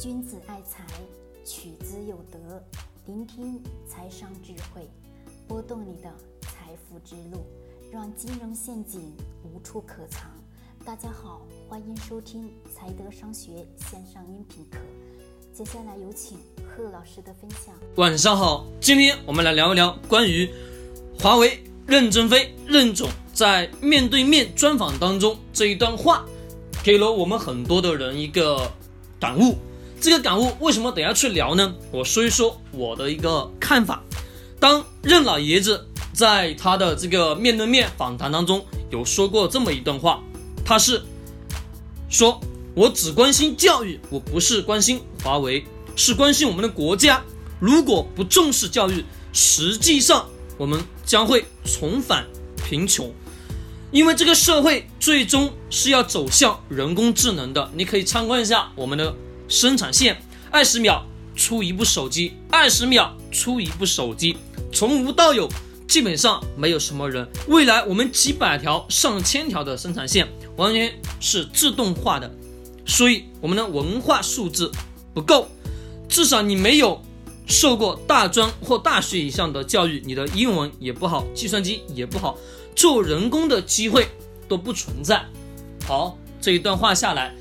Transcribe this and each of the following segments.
君子爱财，取之有德。聆听财商智慧，拨动你的财富之路，让金融陷阱无处可藏。大家好，欢迎收听财德商学线上音频课。接下来有请贺老师的分享。晚上好，今天我们来聊一聊关于华为任正非任总在面对面专访当中这一段话，给了我们很多的人一个感悟。这个感悟为什么等下去聊呢？我说一说我的一个看法。当任老爷子在他的这个面对面访谈当中有说过这么一段话，他是说：“我只关心教育，我不是关心华为，是关心我们的国家。如果不重视教育，实际上我们将会重返贫穷，因为这个社会最终是要走向人工智能的。你可以参观一下我们的。”生产线二十秒出一部手机，二十秒出一部手机，从无到有，基本上没有什么人。未来我们几百条、上千条的生产线完全是自动化的，所以我们的文化素质不够，至少你没有受过大专或大学以上的教育，你的英文也不好，计算机也不好，做人工的机会都不存在。好，这一段话下来，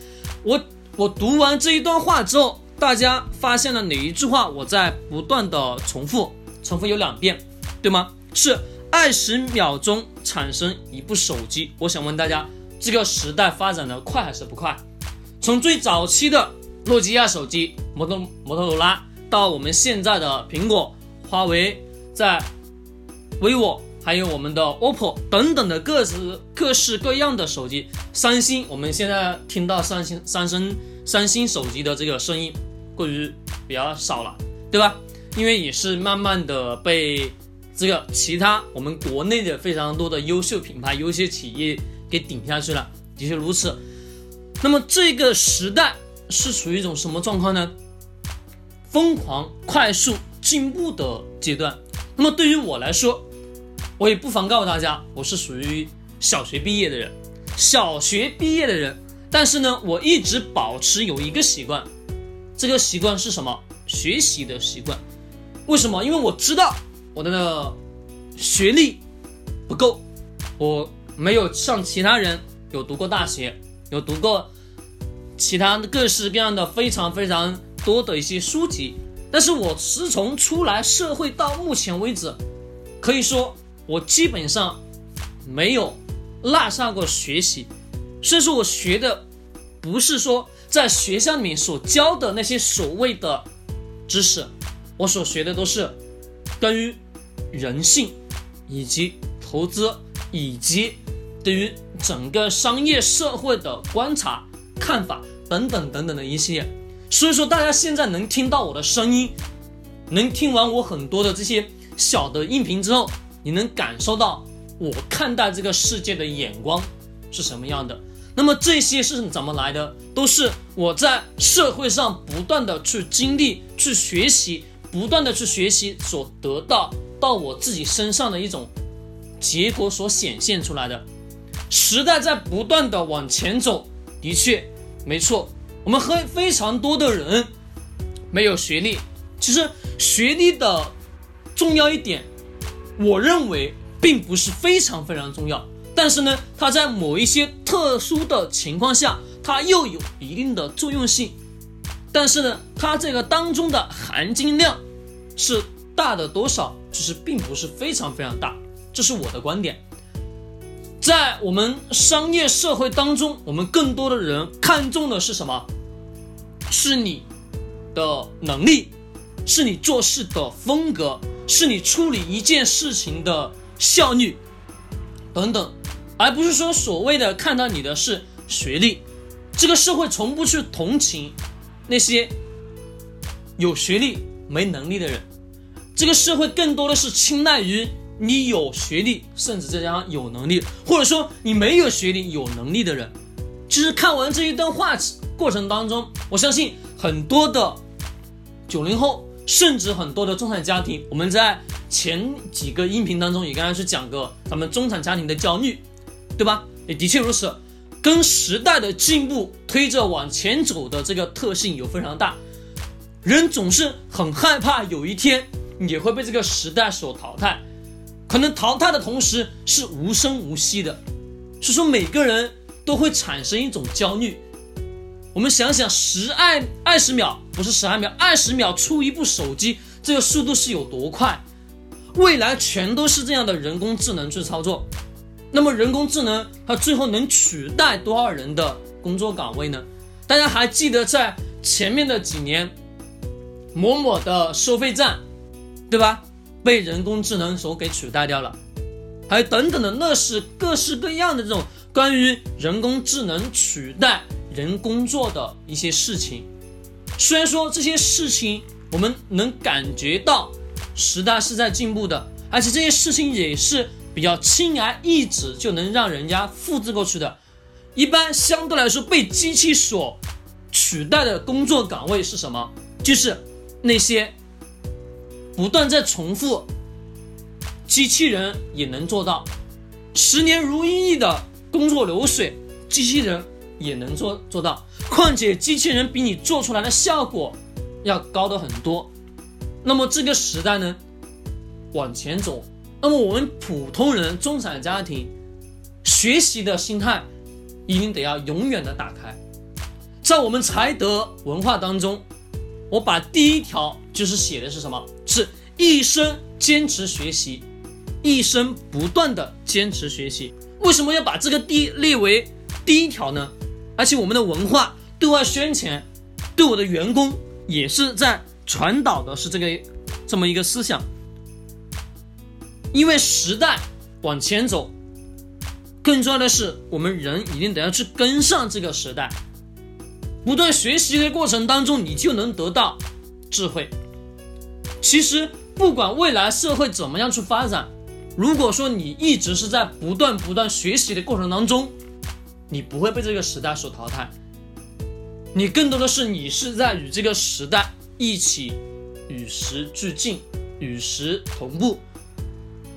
我。我读完这一段话之后，大家发现了哪一句话？我在不断的重复，重复有两遍，对吗？是二十秒钟产生一部手机。我想问大家，这个时代发展的快还是不快？从最早期的诺基亚手机、摩托摩托罗拉，到我们现在的苹果、华为，在 vivo。还有我们的 OPPO 等等的各式各式各样的手机，三星，我们现在听到三星、三星、三星手机的这个声音过于比较少了，对吧？因为也是慢慢的被这个其他我们国内的非常多的优秀品牌、优秀企业给顶下去了，的确如此。那么这个时代是处于一种什么状况呢？疯狂、快速进步的阶段。那么对于我来说，我也不妨告诉大家，我是属于小学毕业的人，小学毕业的人。但是呢，我一直保持有一个习惯，这个习惯是什么？学习的习惯。为什么？因为我知道我的学历不够，我没有像其他人有读过大学，有读过其他各式各样的非常非常多的一些书籍。但是我是从出来社会到目前为止，可以说。我基本上没有落下过学习，所以说我学的不是说在学校里面所教的那些所谓的知识，我所学的都是关于人性以及投资以及对于整个商业社会的观察看法等等等等的一系列。所以说大家现在能听到我的声音，能听完我很多的这些小的音频之后。你能感受到我看待这个世界的眼光是什么样的？那么这些是怎么来的？都是我在社会上不断的去经历、去学习、不断的去学习所得到到我自己身上的一种结果所显现出来的。时代在不断的往前走，的确没错。我们非非常多的人没有学历，其实学历的重要一点。我认为并不是非常非常重要，但是呢，它在某一些特殊的情况下，它又有一定的作用性。但是呢，它这个当中的含金量是大的多少，其实并不是非常非常大，这是我的观点。在我们商业社会当中，我们更多的人看重的是什么？是你的能力，是你做事的风格。是你处理一件事情的效率等等，而不是说所谓的看到你的是学历。这个社会从不去同情那些有学历没能力的人，这个社会更多的是青睐于你有学历，甚至再加上有能力，或者说你没有学历有能力的人。其实看完这一段话过程当中，我相信很多的九零后。甚至很多的中产家庭，我们在前几个音频当中也跟大家去讲过咱们中产家庭的焦虑，对吧？也的确如此。跟时代的进步推着往前走的这个特性有非常大。人总是很害怕有一天也会被这个时代所淘汰，可能淘汰的同时是无声无息的，是说每个人都会产生一种焦虑。我们想想，十二二十秒不是十二秒，二十秒出一部手机，这个速度是有多快？未来全都是这样的人工智能去操作。那么人工智能它最后能取代多少人的工作岗位呢？大家还记得在前面的几年，某某的收费站，对吧？被人工智能所给取代掉了，还等等的，那是各式各样的这种关于人工智能取代人工作的一些事情。虽然说这些事情我们能感觉到时代是在进步的，而且这些事情也是。比较轻而易举就能让人家复制过去的，一般相对来说被机器所取代的工作岗位是什么？就是那些不断在重复，机器人也能做到，十年如一日的工作流水，机器人也能做做到。况且机器人比你做出来的效果要高的很多。那么这个时代呢，往前走。那么我们普通人、中产家庭学习的心态一定得要永远的打开。在我们才德文化当中，我把第一条就是写的是什么？是一生坚持学习，一生不断的坚持学习。为什么要把这个第列为第一条呢？而且我们的文化对外宣传，对我的员工也是在传导的是这个这么一个思想。因为时代往前走，更重要的是，我们人一定得要去跟上这个时代。不断学习的过程当中，你就能得到智慧。其实，不管未来社会怎么样去发展，如果说你一直是在不断不断学习的过程当中，你不会被这个时代所淘汰。你更多的是你是在与这个时代一起与时俱进，与时同步。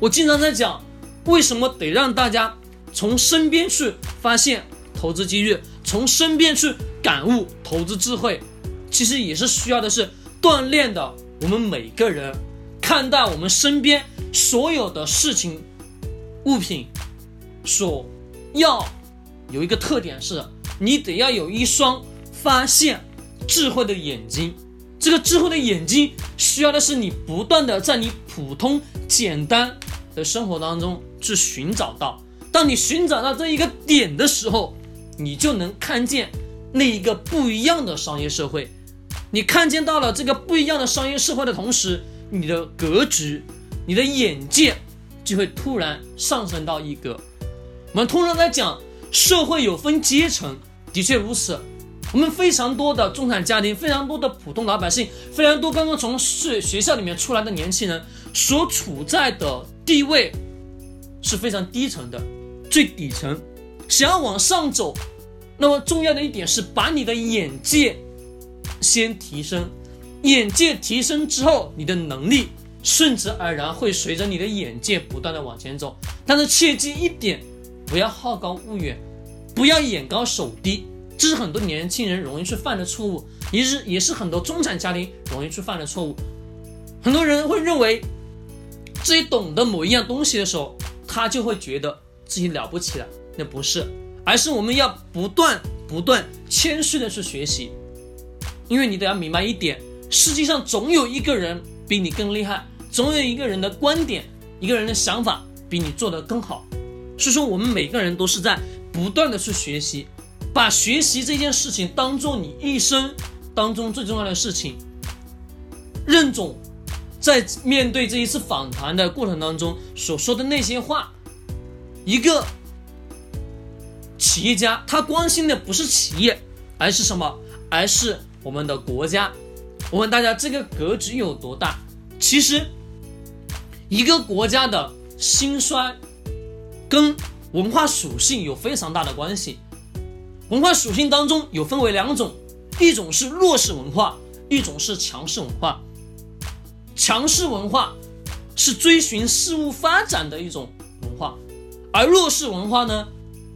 我经常在讲，为什么得让大家从身边去发现投资机遇，从身边去感悟投资智慧，其实也是需要的是锻炼的。我们每个人看待我们身边所有的事情、物品，所要有一个特点是，你得要有一双发现智慧的眼睛。这个智慧的眼睛需要的是你不断的在你普通简单。的生活当中去寻找到，当你寻找到这一个点的时候，你就能看见那一个不一样的商业社会。你看见到了这个不一样的商业社会的同时，你的格局、你的眼界就会突然上升到一个。我们通常在讲社会有分阶层，的确如此。我们非常多的中产家庭，非常多的普通老百姓，非常多刚刚从学学校里面出来的年轻人所处在的。地位是非常低层的，最底层，想要往上走，那么重要的一点是把你的眼界先提升，眼界提升之后，你的能力顺之而然会随着你的眼界不断的往前走。但是切记一点，不要好高骛远，不要眼高手低，这是很多年轻人容易去犯的错误，也是也是很多中产家庭容易去犯的错误。很多人会认为。自己懂得某一样东西的时候，他就会觉得自己了不起了。那不是，而是我们要不断不断谦虚的去学习，因为你得要明白一点，世界上总有一个人比你更厉害，总有一个人的观点、一个人的想法比你做得更好。所以说，我们每个人都是在不断的去学习，把学习这件事情当做你一生当中最重要的事情。任总。在面对这一次访谈的过程当中所说的那些话，一个企业家他关心的不是企业，而是什么？而是我们的国家。我问大家，这个格局有多大？其实，一个国家的兴衰跟文化属性有非常大的关系。文化属性当中有分为两种，一种是弱势文化，一种是强势文化。强势文化是追寻事物发展的一种文化，而弱势文化呢，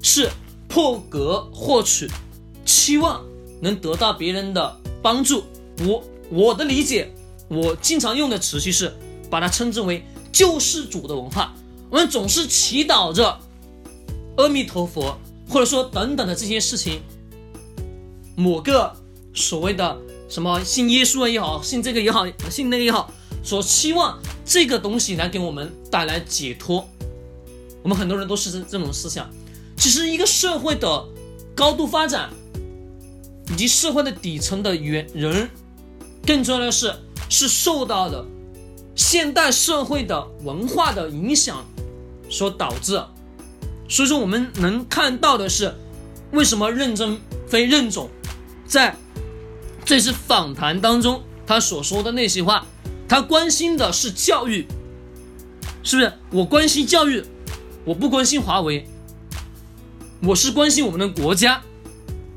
是破格获取，期望能得到别人的帮助。我我的理解，我经常用的词句是把它称之为救世主的文化。我们总是祈祷着阿弥陀佛，或者说等等的这些事情，某个所谓的什么信耶稣也好，信这个也好，信那个也好，所期望这个东西来给我们带来解脱。我们很多人都是这这种思想。其实，一个社会的高度发展，以及社会的底层的原人，更重要的是，是受到的现代社会的文化的影响所导致。所以说，我们能看到的是，为什么任正非任总在这次访谈当中他所说的那些话，他关心的是教育，是不是？我关心教育，我不关心华为。我是关心我们的国家，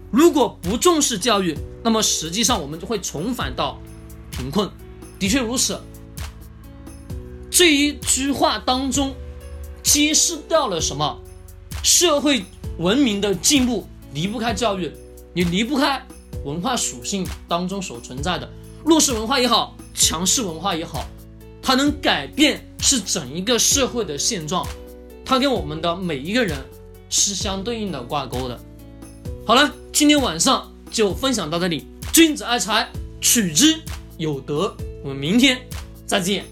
如果不重视教育，那么实际上我们就会重返到贫困。的确如此。这一句话当中揭示掉了什么？社会文明的进步离不开教育，也离不开文化属性当中所存在的弱势文化也好，强势文化也好，它能改变是整一个社会的现状，它跟我们的每一个人。是相对应的挂钩的。好了，今天晚上就分享到这里。君子爱财，取之有德。我们明天再见。